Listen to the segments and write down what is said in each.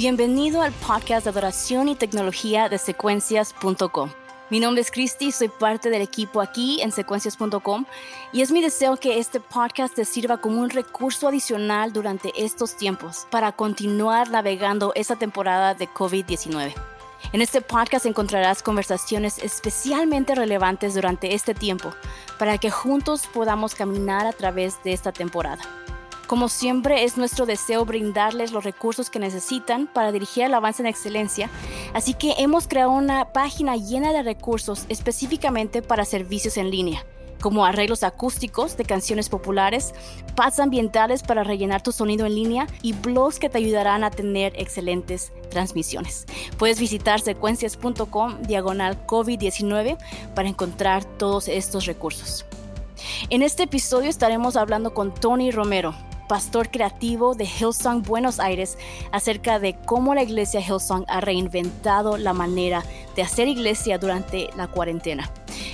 Bienvenido al podcast de adoración y tecnología de secuencias.com. Mi nombre es Christy, soy parte del equipo aquí en secuencias.com y es mi deseo que este podcast te sirva como un recurso adicional durante estos tiempos para continuar navegando esta temporada de COVID-19. En este podcast encontrarás conversaciones especialmente relevantes durante este tiempo para que juntos podamos caminar a través de esta temporada. Como siempre, es nuestro deseo brindarles los recursos que necesitan para dirigir el avance en excelencia, así que hemos creado una página llena de recursos específicamente para servicios en línea como arreglos acústicos de canciones populares, pads ambientales para rellenar tu sonido en línea y blogs que te ayudarán a tener excelentes transmisiones. Puedes visitar secuencias.com diagonal COVID-19 para encontrar todos estos recursos. En este episodio estaremos hablando con Tony Romero, pastor creativo de Hillsong Buenos Aires, acerca de cómo la iglesia Hillsong ha reinventado la manera de hacer iglesia durante la cuarentena.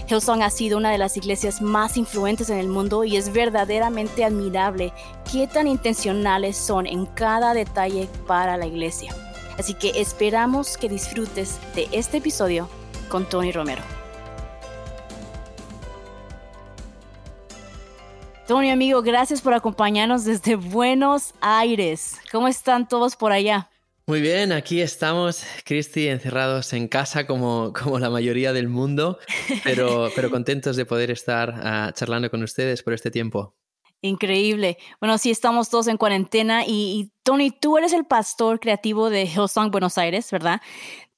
Hillsong ha sido una de las iglesias más influentes en el mundo y es verdaderamente admirable qué tan intencionales son en cada detalle para la iglesia. Así que esperamos que disfrutes de este episodio con Tony Romero. Tony, amigo, gracias por acompañarnos desde Buenos Aires. ¿Cómo están todos por allá? Muy bien, aquí estamos, Cristi, encerrados en casa como, como la mayoría del mundo, pero, pero contentos de poder estar ah, charlando con ustedes por este tiempo. Increíble. Bueno, sí, estamos todos en cuarentena y, y, Tony, tú eres el pastor creativo de Hillsong Buenos Aires, ¿verdad?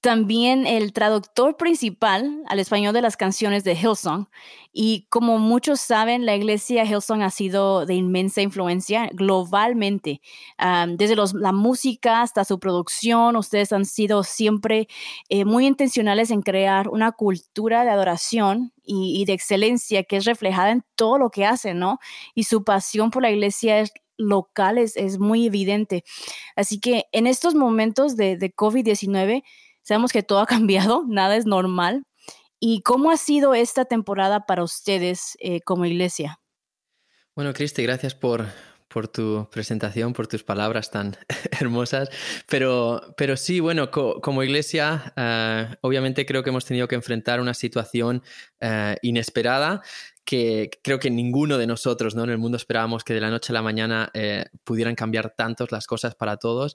También el traductor principal al español de las canciones de Hillsong. Y como muchos saben, la iglesia Hillsong ha sido de inmensa influencia globalmente. desde la música hasta su producción, ustedes han sido siempre eh, muy intencionales en crear una cultura de adoración y, de excelencia que es reflejada en todo lo que hacen, ¿no? Y su pasión por la iglesia es local es, muy evidente. Así que en estos momentos de COVID-19, Sabemos que todo ha cambiado, nada es normal. ¿Y cómo ha sido esta temporada para ustedes eh, como iglesia? Bueno, Cristi, gracias por, por tu presentación, por tus palabras tan hermosas. Pero, pero sí, bueno, como iglesia, eh, obviamente creo que hemos tenido que enfrentar una situación eh, inesperada que creo que ninguno de nosotros ¿no? en el mundo esperábamos que de la noche a la mañana eh, pudieran cambiar tantos las cosas para todos.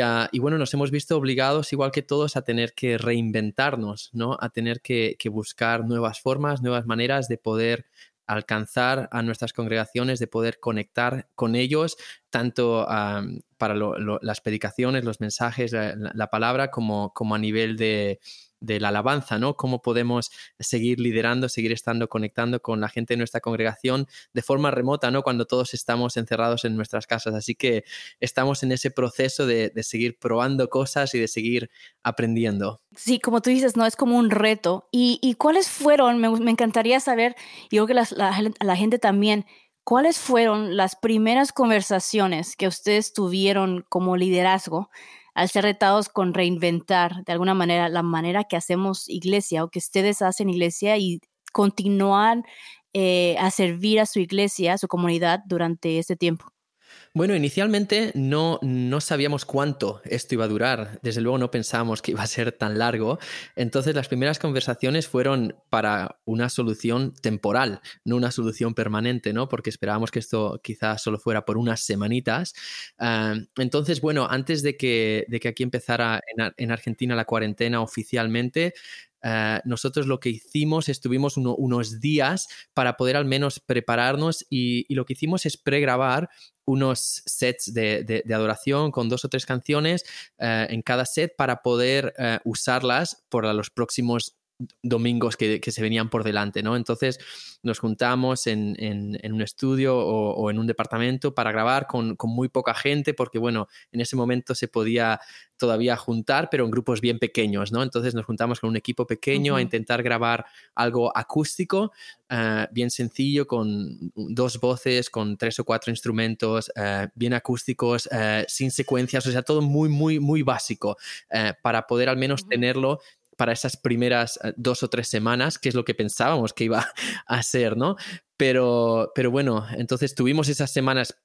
Ah, y, bueno, nos hemos visto obligados, igual que todos, a tener que reinventarnos, ¿no? a tener que, buscar nuevas formas, nuevas maneras de poder alcanzar a nuestras congregaciones, de poder conectar con ellos, tanto para las predicaciones, los mensajes, la, palabra, como, como a nivel de, de la alabanza, ¿no? Cómo podemos seguir liderando, seguir estando conectando con la gente de nuestra congregación de forma remota, ¿no? Cuando todos estamos encerrados en nuestras casas. Así que estamos en ese proceso de, seguir probando cosas y de seguir aprendiendo. Sí, como tú dices, ¿no? Es como un reto. ¿Y, cuáles fueron? Me, encantaría saber, y yo que la, la gente también, ¿cuáles fueron las primeras conversaciones que ustedes tuvieron como liderazgo al ser retados con reinventar de alguna manera la manera que hacemos iglesia o que ustedes hacen iglesia y continuar eh, a servir a su iglesia, a su comunidad durante este tiempo? Bueno, inicialmente no, no sabíamos cuánto esto iba a durar. Desde luego no pensábamos que iba a ser tan largo. Entonces las primeras conversaciones fueron para una solución temporal, no una solución permanente, ¿no? Porque esperábamos que esto quizás solo fuera por unas semanitas. Ah, entonces, bueno, antes de que, de que aquí empezara en, en Argentina la cuarentena oficialmente, eh, nosotros lo que hicimos, estuvimos unos días para poder al menos prepararnos y, lo que hicimos es pregrabar unos sets de, adoración con dos o tres canciones eh, en cada set para poder eh, usarlas por los próximos domingos que, se venían por delante, ¿no? Entonces nos juntamos en, un estudio o, en un departamento para grabar con, muy poca gente, porque bueno, en ese momento se podía todavía juntar, pero en grupos bien pequeños, ¿no? Entonces nos juntamos con un equipo pequeño a intentar grabar algo acústico, eh, bien sencillo, con dos voces, con tres o cuatro instrumentos, eh, bien acústicos, eh, sin secuencias, o sea, todo muy, muy, muy básico, para poder al menos tenerlo para esas primeras eh, dos o tres semanas, que es lo que pensábamos que iba a ser, ¿no? Pero, pero bueno, entonces tuvimos esas semanas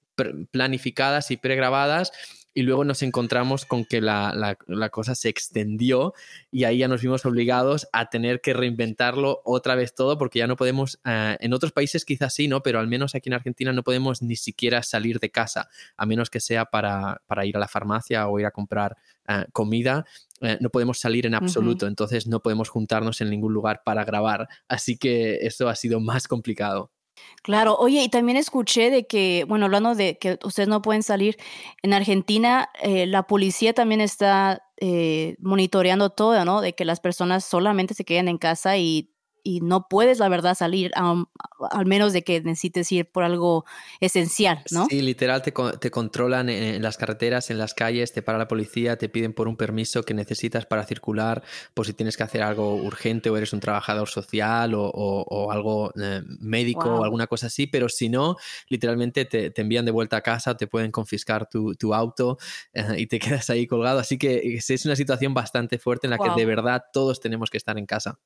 planificadas y pregrabadas y luego nos encontramos con que la, cosa se extendió y ahí ya nos vimos obligados a tener que reinventarlo otra vez todo porque ya no podemos, eh, en otros países quizás sí, ¿no? Pero al menos aquí en Argentina no podemos ni siquiera salir de casa, a menos que sea para, ir a la farmacia o ir a comprar eh, comida. Eh, no podemos salir en absoluto, entonces no podemos juntarnos en ningún lugar para grabar. Así que eso ha sido más complicado. Claro, oye, y también escuché de que, bueno, hablando de que ustedes no pueden salir, en Argentina eh, la policía también está eh, monitoreando todo, ¿no? De que las personas solamente se queden en casa y y no puedes, la verdad, salir al menos de que necesites ir por algo esencial, ¿no? Sí, literal, te, te, controlan en las carreteras, en las calles, te para la policía, te piden por un permiso que necesitas para circular, por si tienes que hacer algo urgente o eres un trabajador social o, o, algo eh, médico o alguna cosa así, pero si no, literalmente te, te, envían de vuelta a casa, te pueden confiscar tu, tu auto eh, y te quedas ahí colgado. Así que es una situación bastante fuerte en la que de verdad todos tenemos que estar en casa.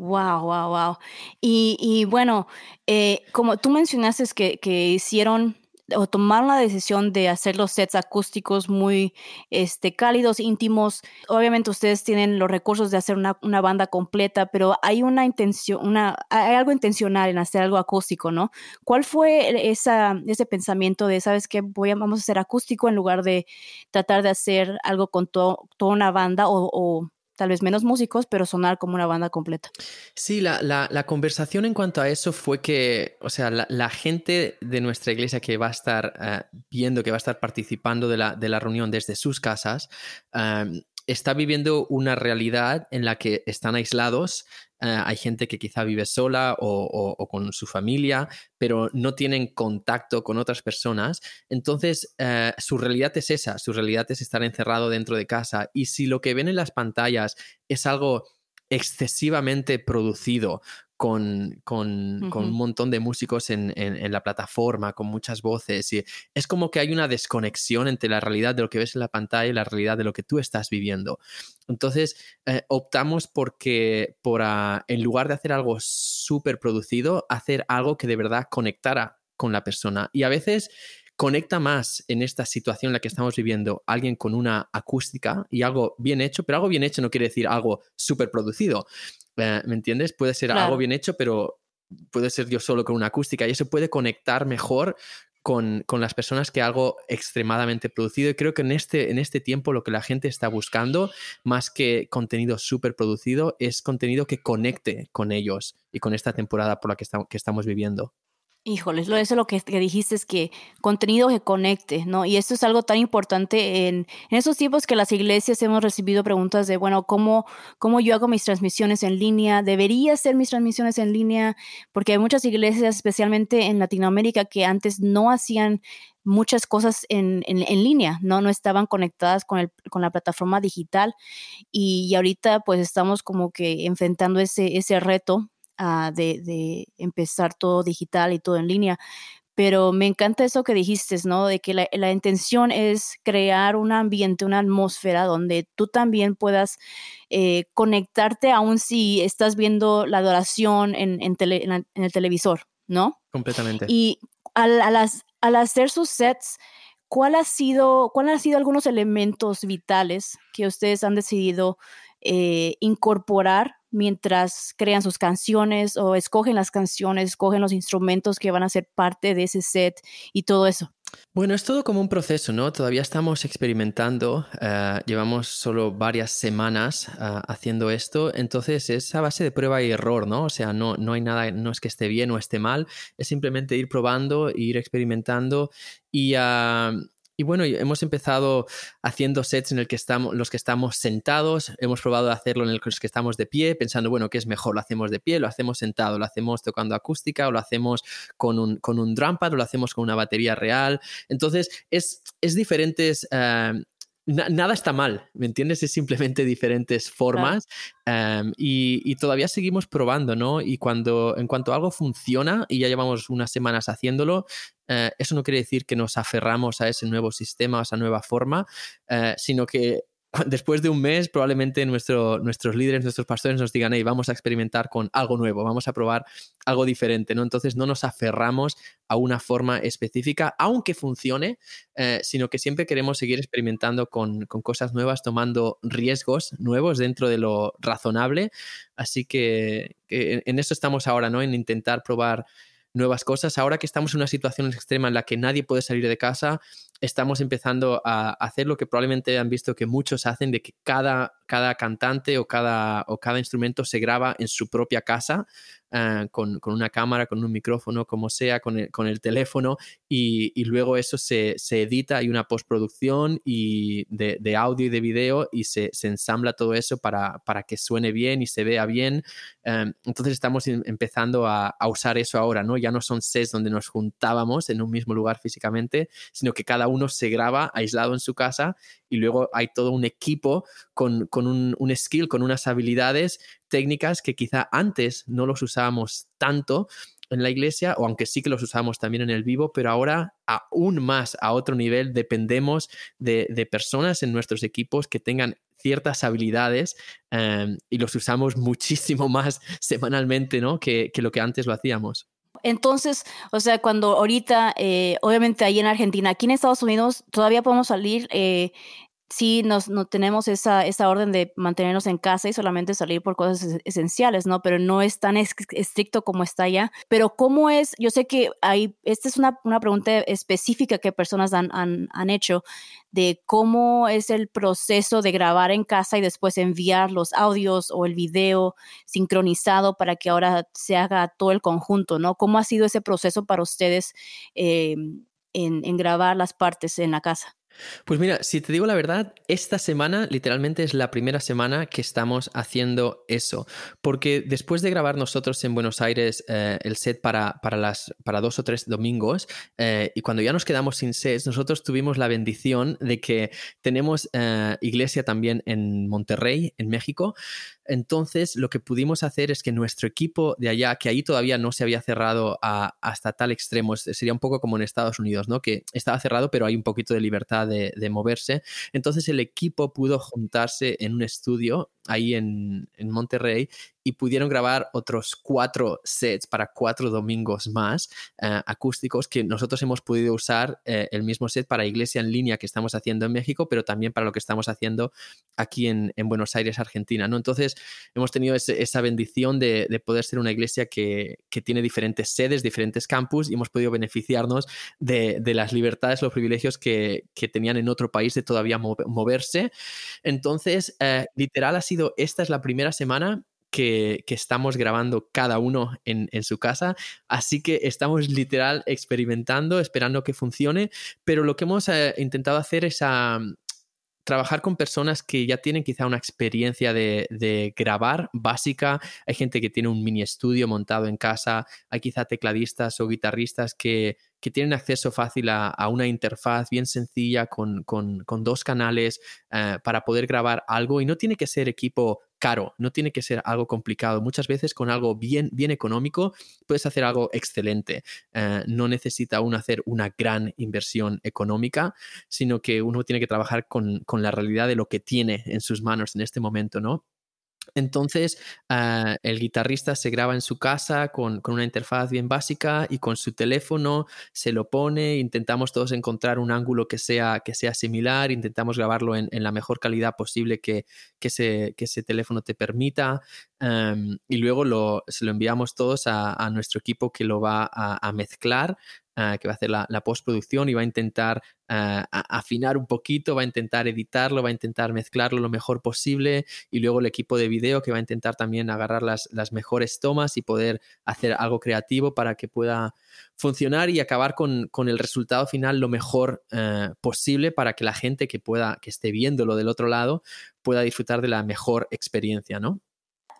Wow, wow, wow. Y, y bueno, eh, como tú mencionaste que, que hicieron o tomaron la decisión de hacer los sets acústicos muy este, cálidos, íntimos. Obviamente ustedes tienen los recursos de hacer una, una, banda completa, pero hay una intención, una, hay algo intencional en hacer algo acústico, ¿no? ¿Cuál fue esa, ese pensamiento de, sabes qué, voy a, vamos a hacer acústico en lugar de tratar de hacer algo con toda una banda o tal vez menos músicos, pero sonar como una banda completa. Sí, la, la, conversación en cuanto a eso fue que, o sea, la, gente de nuestra iglesia que va a estar eh, viendo, que va a estar participando de la, de reunión desde sus casas, eh, está viviendo una realidad en la que están aislados. Eh, hay gente que quizá vive sola o, con su familia, pero no tienen contacto con otras personas. Entonces, eh, su realidad es esa, su realidad es estar encerrado dentro de casa. Y si lo que ven en las pantallas es algo excesivamente producido, con, un montón de músicos en, la plataforma, con muchas voces. Y es como que hay una desconexión entre la realidad de lo que ves en la pantalla y la realidad de lo que tú estás viviendo. Entonces, eh, optamos porque, por, en lugar de hacer algo súper producido, hacer algo que de verdad conectara con la persona. Y a veces conecta más en esta situación en la que estamos viviendo alguien con una acústica y algo bien hecho, pero algo bien hecho no quiere decir algo súper producido. Eh, ¿Me entiendes? Puede ser algo bien hecho, pero puede ser yo solo con una acústica y eso puede conectar mejor con, las personas que algo extremadamente producido. Y creo que en este, en este tiempo lo que la gente está buscando, más que contenido súper producido, es contenido que conecte con ellos y con esta temporada por la que, que estamos viviendo. Híjoles, eso lo que, dijiste es que contenido que conecte, ¿no? Y esto es algo tan importante en, en esos tiempos que las iglesias hemos recibido preguntas de, bueno, ¿cómo, ¿cómo yo hago mis transmisiones en línea? ¿Debería hacer mis transmisiones en línea? Porque hay muchas iglesias, especialmente en Latinoamérica, que antes no hacían muchas cosas en, en, en, línea, ¿no? No estaban conectadas con, el, con la plataforma digital y, y, ahorita pues estamos como que enfrentando ese, ese reto Ah, de, empezar todo digital y todo en línea. Pero me encanta eso que dijiste, ¿no? De que la, intención es crear un ambiente, una atmósfera donde tú también puedas eh, conectarte, aun si estás viendo la adoración en, en, el televisor, ¿no? Completamente. Y al, al hacer sus sets, ¿cuál ha sido, cuál han sido algunos elementos vitales que ustedes han decidido eh, incorporar mientras crean sus canciones o escogen las canciones, escogen los instrumentos que van a ser parte de ese set y todo eso? Bueno, es todo como un proceso, ¿no? Todavía estamos experimentando, eh, llevamos solo varias semanas eh, haciendo esto, entonces es a base de prueba y error, ¿no? O sea, no, no hay nada, no es que esté bien o esté mal, es simplemente ir probando, ir experimentando y, ah, y bueno, hemos empezado haciendo sets en el que estamos, los que estamos sentados, hemos probado hacerlo en los que estamos de pie, pensando, bueno, ¿qué es mejor? ¿Lo hacemos de pie? ¿Lo hacemos sentado? ¿Lo hacemos tocando acústica? ¿O lo hacemos con un, con un drum pad? ¿O lo hacemos con una batería real? Entonces, es, es diferentes... Nada está mal, ¿me entiendes? Es simplemente diferentes formas em, y, todavía seguimos probando, ¿no? Y cuando, en cuanto algo funciona y ya llevamos unas semanas haciéndolo, eh, eso no quiere decir que nos aferramos a ese nuevo sistema, a esa nueva forma, eh, sino que después de un mes probablemente nuestro, nuestros líderes, nuestros pastores nos digan, hey, vamos a experimentar con algo nuevo, vamos a probar algo diferente, ¿no? Entonces no nos aferramos a una forma específica, aunque funcione, eh, sino que siempre queremos seguir experimentando con, con, cosas nuevas, tomando riesgos nuevos dentro de lo razonable. Así que, que en eso estamos ahora, ¿no? En intentar probar nuevas cosas. Ahora que estamos en una situación extrema en la que nadie puede salir de casa, estamos empezando a hacer lo que probablemente han visto que muchos hacen, de que cada, cada cantante o cada, o cada instrumento se graba en su propia casa Ah, con, una cámara, con un micrófono, como sea, con el, teléfono, y, luego eso se, edita, hay una postproducción y de, audio y de video y se, ensambla todo eso para, que suene bien y se vea bien. Em, entonces estamos em, empezando a, usar eso ahora, ¿no? Ya no son sets donde nos juntábamos en un mismo lugar físicamente, sino que cada uno se graba aislado en su casa y luego hay todo un equipo con, un, un, skill, con unas habilidades técnicas que quizá antes no los usábamos tanto en la iglesia, o aunque sí que los usamos también en el vivo, pero ahora aún más a otro nivel dependemos de, personas en nuestros equipos que tengan ciertas habilidades em, y los usamos muchísimo más semanalmente ¿no? que, lo que antes lo hacíamos. Entonces, o sea, cuando ahorita, eh, obviamente ahí en Argentina, aquí en Estados Unidos todavía podemos salir eh, sí nos, no tenemos esa, esa orden de mantenernos en casa y solamente salir por cosas esenciales, ¿no? Pero no es tan estricto como está allá. Pero ¿cómo es? Yo sé que hay, esta es una, una pregunta específica que personas han, han, hecho de cómo es el proceso de grabar en casa y después enviar los audios o el video sincronizado para que ahora se haga todo el conjunto, ¿no? ¿Cómo ha sido ese proceso para ustedes eh, en, en grabar las partes en la casa? Pues mira, si te digo la verdad, esta semana literalmente es la primera semana que estamos haciendo eso, porque después de grabar nosotros en Buenos Aires eh, el set para, para, las, para dos o tres domingos, eh, y cuando ya nos quedamos sin sets, nosotros tuvimos la bendición de que tenemos eh, iglesia también en Monterrey, en México, entonces, lo que pudimos hacer es que nuestro equipo de allá, que ahí todavía no se había cerrado hasta tal extremo, sería un poco como en Estados Unidos, ¿no? Que estaba cerrado, pero hay un poquito de libertad de, moverse. Entonces, el equipo pudo juntarse en un estudio ahí en, Monterrey y pudieron grabar otros cuatro sets para cuatro domingos más eh, acústicos que nosotros hemos podido usar eh, el mismo set para Iglesia en línea que estamos haciendo en México, pero también para lo que estamos haciendo aquí en, Buenos Aires, Argentina. ¿no? Entonces hemos tenido esa bendición de, poder ser una iglesia que, tiene diferentes sedes, diferentes campus y hemos podido beneficiarnos de, las libertades, los privilegios que, tenían en otro país de todavía moverse. Entonces, eh, literal ha sido esta es la primera semana que, estamos grabando cada uno en, su casa, así que estamos literal experimentando, esperando que funcione, pero lo que hemos eh, intentado hacer es trabajar con personas que ya tienen quizá una experiencia de, grabar básica. Hay gente que tiene un mini estudio montado en casa, hay quizá tecladistas o guitarristas que, tienen acceso fácil a, una interfaz bien sencilla con, dos canales eh, para poder grabar algo y no tiene que ser equipo caro, no tiene que ser algo complicado. Muchas veces con algo bien, bien económico puedes hacer algo excelente. Eh, no necesita uno hacer una gran inversión económica, sino que uno tiene que trabajar con, con la realidad de lo que tiene en sus manos en este momento, ¿no? Entonces, ah, el guitarrista se graba en su casa con, una interfaz bien básica y con su teléfono se lo pone, intentamos todos encontrar un ángulo que sea, que sea similar, intentamos grabarlo en, la mejor calidad posible que, que, ese, teléfono te permita y luego se lo enviamos todos a, nuestro equipo que lo va a mezclar Ah, que va a hacer la, postproducción y va a intentar ah, afinar un poquito, va a intentar editarlo, va a intentar mezclarlo lo mejor posible y luego el equipo de video que va a intentar también agarrar las, mejores tomas y poder hacer algo creativo para que pueda funcionar y acabar con, el resultado final lo mejor ah, posible para que la gente que pueda, que esté viéndolo del otro lado, pueda disfrutar de la mejor experiencia, ¿no?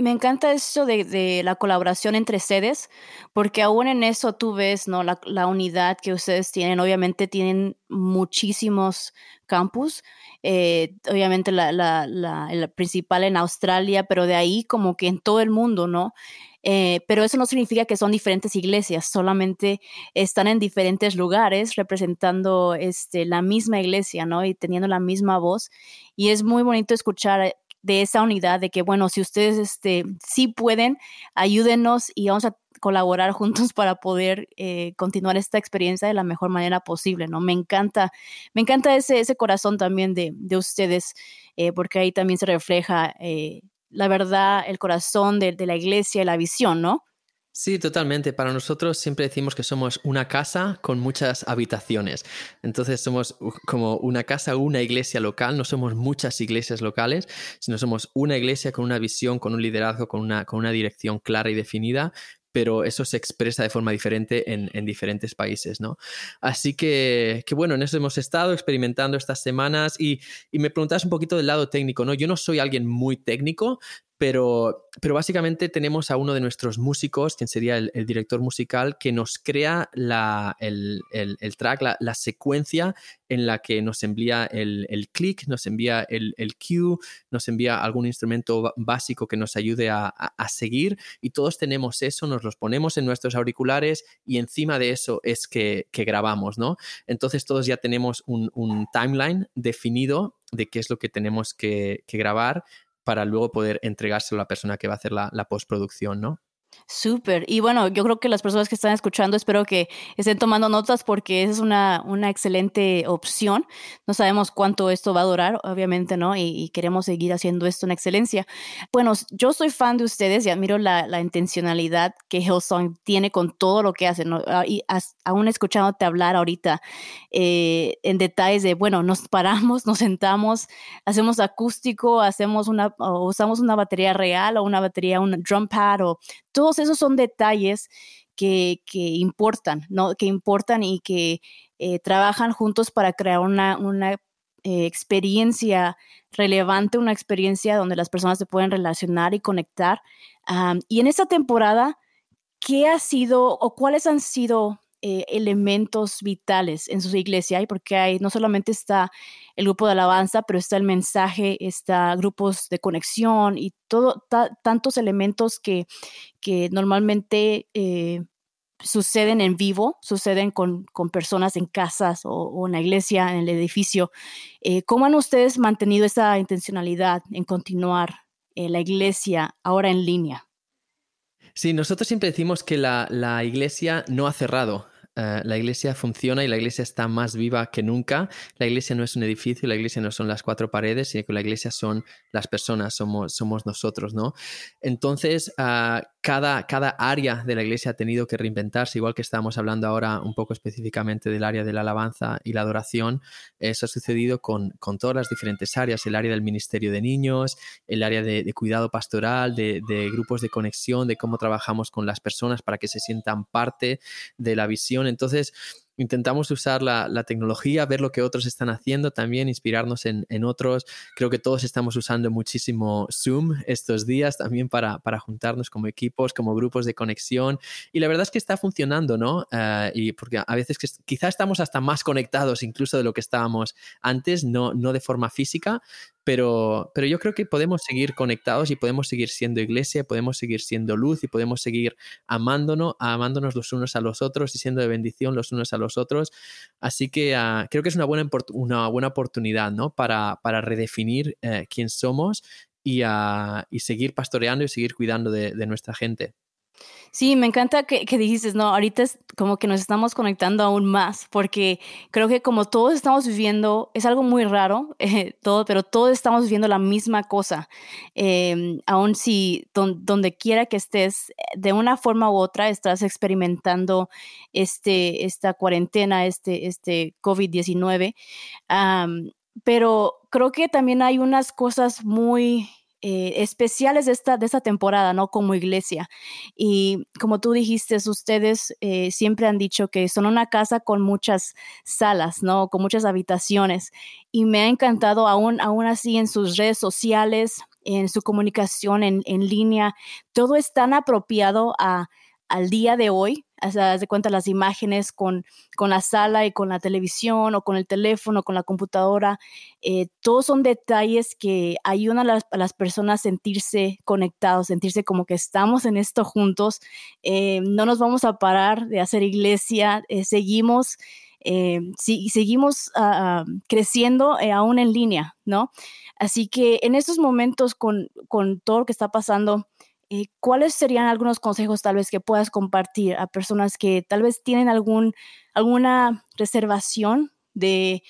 Me encanta eso de, la colaboración entre sedes, porque aún en eso tú ves ¿no? la, unidad que ustedes tienen. Obviamente tienen muchísimos campus, eh, obviamente la, principal en Australia, pero de ahí como que en todo el mundo, ¿no? eh, pero eso no significa que son diferentes iglesias, solamente están en diferentes lugares representando este, la misma iglesia, ¿no? Y teniendo la misma voz. Y es muy bonito escuchar de esa unidad, de que, bueno, si ustedes este, sí pueden, ayúdenos y vamos a colaborar juntos para poder eh, continuar esta experiencia de la mejor manera posible, ¿no? Me encanta, me encanta ese, ese corazón también de, de ustedes, eh, porque ahí también se refleja eh, la verdad, el corazón de, la iglesia, la visión, ¿no? Sí, totalmente. Para nosotros siempre decimos que somos una casa con muchas habitaciones. Entonces somos como una casa, una iglesia local. No somos muchas iglesias locales, sino somos una iglesia con una visión, con un liderazgo, con una, con una dirección clara y definida, pero eso se expresa de forma diferente en, en diferentes países, ¿no? Así que, que, bueno, en eso hemos estado experimentando estas semanas y, y me preguntabas un poquito del lado técnico, ¿no? Yo no soy alguien muy técnico, pero, pero básicamente tenemos a uno de nuestros músicos, quien sería el, director musical, que nos crea la, el, el, track, la, secuencia en la que nos envía el, click, nos envía el, el cue, nos envía algún instrumento básico que nos ayude a, a, a, seguir y todos tenemos eso, nos los ponemos en nuestros auriculares y encima de eso es que, que grabamos, ¿no? Entonces todos ya tenemos un, un timeline definido de qué es lo que tenemos que, que grabar para luego poder entregárselo a la persona que va a hacer la, postproducción, ¿no? Súper. Y bueno, yo creo que las personas que están escuchando espero que estén tomando notas porque es una, una excelente opción. No sabemos cuánto esto va a durar, obviamente, ¿no? Y, queremos seguir haciendo esto en excelencia. Bueno, yo soy fan de ustedes y admiro la, la intencionalidad que Hillsong tiene con todo lo que hacen. ¿no? Ah, y as, aún escuchándote hablar ahorita eh, en detalles de, bueno, nos paramos, nos sentamos, hacemos acústico, hacemos una, usamos una batería real o una batería, un drum pad o todos esos son detalles que, importan, ¿no? Que importan y que eh, trabajan juntos para crear una, eh, experiencia relevante, una experiencia donde las personas se pueden relacionar y conectar. Y en esta temporada, ¿qué ha sido o cuáles han sido eh, elementos vitales en su iglesia? Y porque hay, no solamente está el grupo de alabanza, pero está el mensaje, está grupos de conexión y todo, tantos elementos que, que normalmente eh, suceden en vivo, suceden con, con personas en casas o, o, en la iglesia, en el edificio. Eh, ¿Cómo han ustedes mantenido esa intencionalidad en continuar la iglesia ahora en línea? Sí, nosotros siempre decimos que la, la iglesia no ha cerrado. Uh, la iglesia funciona y la iglesia está más viva que nunca. La iglesia no es un edificio, la iglesia no son las cuatro paredes, sino que la iglesia son las personas, somos, somos nosotros, ¿no? Entonces, uh, cada, cada área de la iglesia ha tenido que reinventarse, igual que estábamos hablando ahora un poco específicamente del área de la alabanza y la adoración. Eso ha sucedido con, con todas las diferentes áreas, el área del ministerio de niños, el área de, cuidado pastoral, de, grupos de conexión, de cómo trabajamos con las personas para que se sientan parte de la visión. Entonces, intentamos usar la, tecnología, ver lo que otros están haciendo, también inspirarnos en, otros. Creo que todos estamos usando muchísimo Zoom estos días también para, para juntarnos como equipos, como grupos de conexión. Y la verdad es que está funcionando, ¿no? Uh, y porque a veces que quizá estamos hasta más conectados incluso de lo que estábamos antes, no, no de forma física, pero, pero yo creo que podemos seguir conectados y podemos seguir siendo iglesia, podemos seguir siendo luz y podemos seguir amándonos, amándonos los unos a los otros y siendo de bendición los unos a los otros. Así que uh, creo que es una buena, una buena oportunidad ¿no? para, para redefinir uh, quién somos y, uh, y, seguir pastoreando y seguir cuidando de nuestra gente. Sí, me encanta que, que, dijiste, no, ahorita es como que nos estamos conectando aún más, porque creo que como todos estamos viviendo, es algo muy raro, eh, todo, pero todos estamos viviendo la misma cosa. Eh, aún si don, donde quiera que estés, de una forma u otra, estás experimentando este, esta cuarentena, este, este COVID-19. Um, pero creo que también hay unas cosas muy eh, especiales de esta, de esta temporada, ¿no? Como iglesia. Y como tú dijiste, ustedes eh, siempre han dicho que son una casa con muchas salas, ¿no? Con muchas habitaciones. Y me ha encantado aún, aún así en sus redes sociales, en su comunicación en, en línea, todo es tan apropiado a al día de hoy, haz de cuenta las imágenes con, con la sala y con la televisión o con el teléfono, con la computadora, eh, todos son detalles que ayudan a las, personas a sentirse conectados, sentirse como que estamos en esto juntos, eh, no nos vamos a parar de hacer iglesia, eh, seguimos. si, seguimos uh, creciendo aún en línea, ¿no? Así que en estos momentos, con, con todo lo que está pasando, eh, ¿cuáles serían algunos consejos tal vez que puedas compartir a personas que tal vez tienen algún, alguna reservación de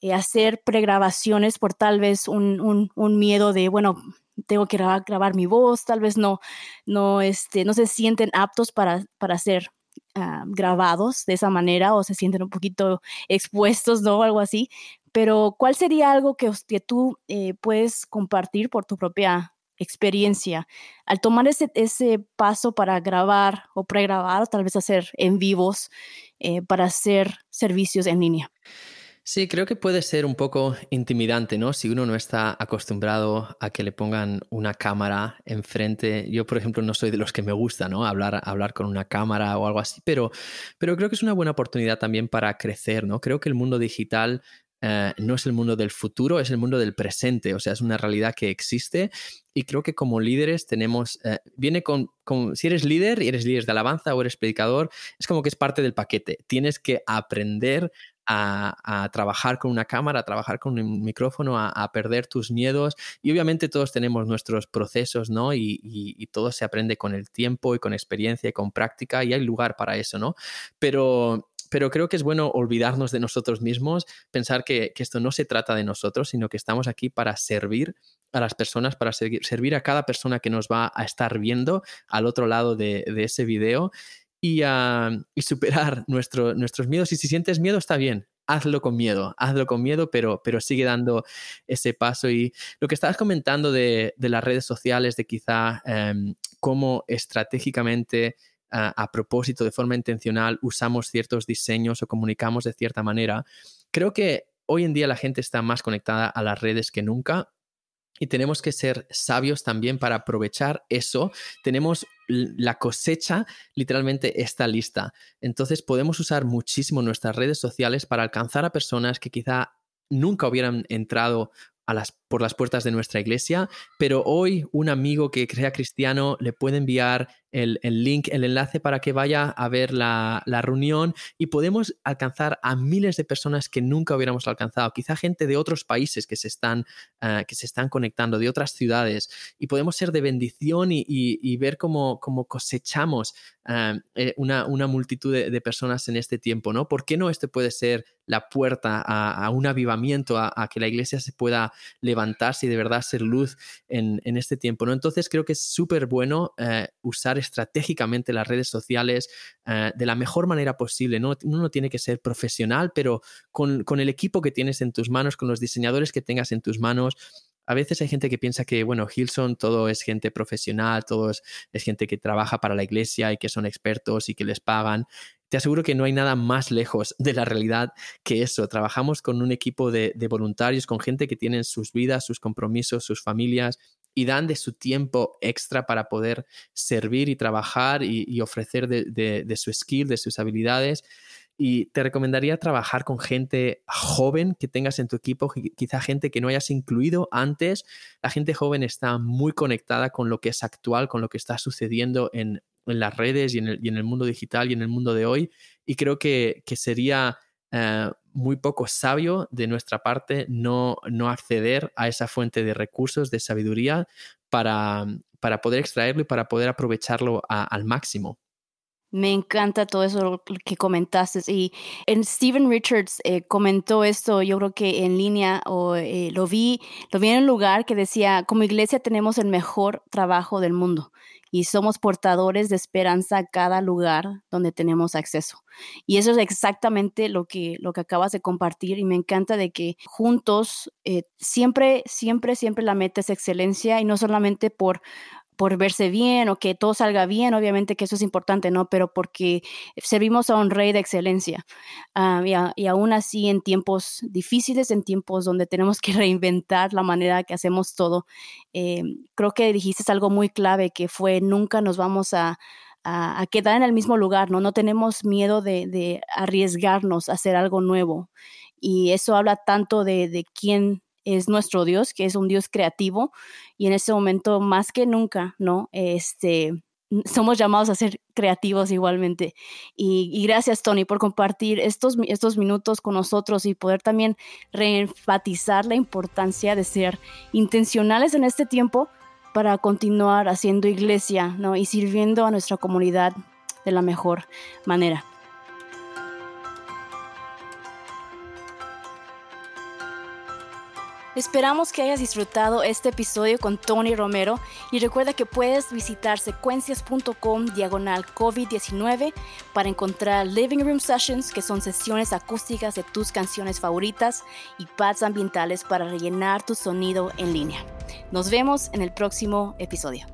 eh, hacer pregrabaciones por tal vez un, un, miedo de, bueno, tengo que grabar, mi voz, tal vez no, no, este, no se sienten aptos para, para ser ah, grabados de esa manera o se sienten un poquito expuestos, ¿no? Algo así. Pero, ¿cuál sería algo que, que tú eh, puedes compartir por tu propia experiencia. Al tomar ese, ese paso para grabar o pregrabar, o tal vez hacer en vivos eh, para hacer servicios en línea. Sí, creo que puede ser un poco intimidante, ¿no? Si uno no está acostumbrado a que le pongan una cámara enfrente. Yo, por ejemplo, no soy de los que me gusta, ¿no? Hablar, hablar con una cámara o algo así, pero, pero creo que es una buena oportunidad también para crecer, ¿no? Creo que el mundo digital eh, no es el mundo del futuro, es el mundo del presente, o sea, es una realidad que existe y creo que como líderes tenemos, eh, viene con, si eres líder y eres líder de alabanza o eres predicador, es como que es parte del paquete, tienes que aprender a, trabajar con una cámara, a trabajar con un micrófono, a, perder tus miedos. Y obviamente todos tenemos nuestros procesos, ¿no? Y, y, todo se aprende con el tiempo y con experiencia y con práctica y hay lugar para eso, ¿no? Pero pero creo que es bueno olvidarnos de nosotros mismos, pensar que, esto no se trata de nosotros, sino que estamos aquí para servir a las personas, para servir, a cada persona que nos va a estar viendo al otro lado de, ese video y, superar nuestros miedos. Y si sientes miedo, está bien, hazlo con miedo, hazlo con miedo, pero, sigue dando ese paso. Y lo que estabas comentando de, las redes sociales, de quizá em, cómo estratégicamente a, propósito, de forma intencional, usamos ciertos diseños o comunicamos de cierta manera. Creo que hoy en día la gente está más conectada a las redes que nunca y tenemos que ser sabios también para aprovechar eso. Tenemos la cosecha, literalmente está lista. Entonces podemos usar muchísimo nuestras redes sociales para alcanzar a personas que quizá nunca hubieran entrado a las, por las puertas de nuestra iglesia, pero hoy un amigo que sea cristiano le puede enviar el, link, el enlace para que vaya a ver la, reunión y podemos alcanzar a miles de personas que nunca hubiéramos alcanzado, quizá gente de otros países que se están, ah, que se están conectando, de otras ciudades, y podemos ser de bendición y, ver cómo, cosechamos ah, eh, una, multitud de, personas en este tiempo, ¿no? ¿Por qué no este puede ser la puerta a, un avivamiento, a, que la iglesia se pueda y de verdad ser luz en, este tiempo, ¿no? Entonces creo que es súper bueno eh, usar estratégicamente las redes sociales eh, de la mejor manera posible. ¿no? Uno no tiene que ser profesional, pero con, el equipo que tienes en tus manos, con los diseñadores que tengas en tus manos, a veces hay gente que piensa que, bueno, Hilson todo es gente profesional, todo es, gente que trabaja para la iglesia y que son expertos y que les pagan. Te aseguro que no hay nada más lejos de la realidad que eso. Trabajamos con un equipo de, de voluntarios, con gente que tienen sus vidas, sus compromisos, sus familias, y dan de su tiempo extra para poder servir y trabajar y, ofrecer de, su skill, de sus habilidades. Y te recomendaría trabajar con gente joven que tengas en tu equipo, quizá gente que no hayas incluido antes. La gente joven está muy conectada con lo que es actual, con lo que está sucediendo en, las redes y en, el, mundo digital y en el mundo de hoy. Y creo que, sería eh, muy poco sabio de nuestra parte no, acceder a esa fuente de recursos, de sabiduría, para poder extraerlo y para poder aprovecharlo al máximo. Me encanta todo eso que comentaste. Y en Steven Richards eh, comentó esto, yo creo que en línea, o eh, lo vi, lo vi en un lugar que decía, como iglesia tenemos el mejor trabajo del mundo y somos portadores de esperanza a cada lugar donde tenemos acceso. Y eso es exactamente lo que, lo que acabas de compartir y me encanta de que juntos eh, siempre, siempre, siempre la meta es excelencia y no solamente por por verse bien o que todo salga bien, obviamente que eso es importante, ¿no? Pero porque servimos a un rey de excelencia. Ah, y, aún así, en tiempos difíciles, en tiempos donde tenemos que reinventar la manera que hacemos todo, eh, creo que dijiste algo muy clave que fue nunca nos vamos a, a, quedar en el mismo lugar, ¿no? No tenemos miedo de, arriesgarnos a hacer algo nuevo. Y eso habla tanto de, de quién es nuestro Dios, que es un Dios creativo, y en ese momento más que nunca, ¿no? Este, somos llamados a ser creativos igualmente. Y, gracias, Tony, por compartir estos, estos minutos con nosotros y poder también reenfatizar la importancia de ser intencionales en este tiempo para continuar haciendo iglesia ¿no? y sirviendo a nuestra comunidad de la mejor manera. Esperamos que hayas disfrutado este episodio con Tony Romero y recuerda que puedes visitar secuencias.com diagonal COVID-19 para encontrar Living Room Sessions, que son sesiones acústicas de tus canciones favoritas y pads ambientales para rellenar tu sonido en línea. Nos vemos en el próximo episodio.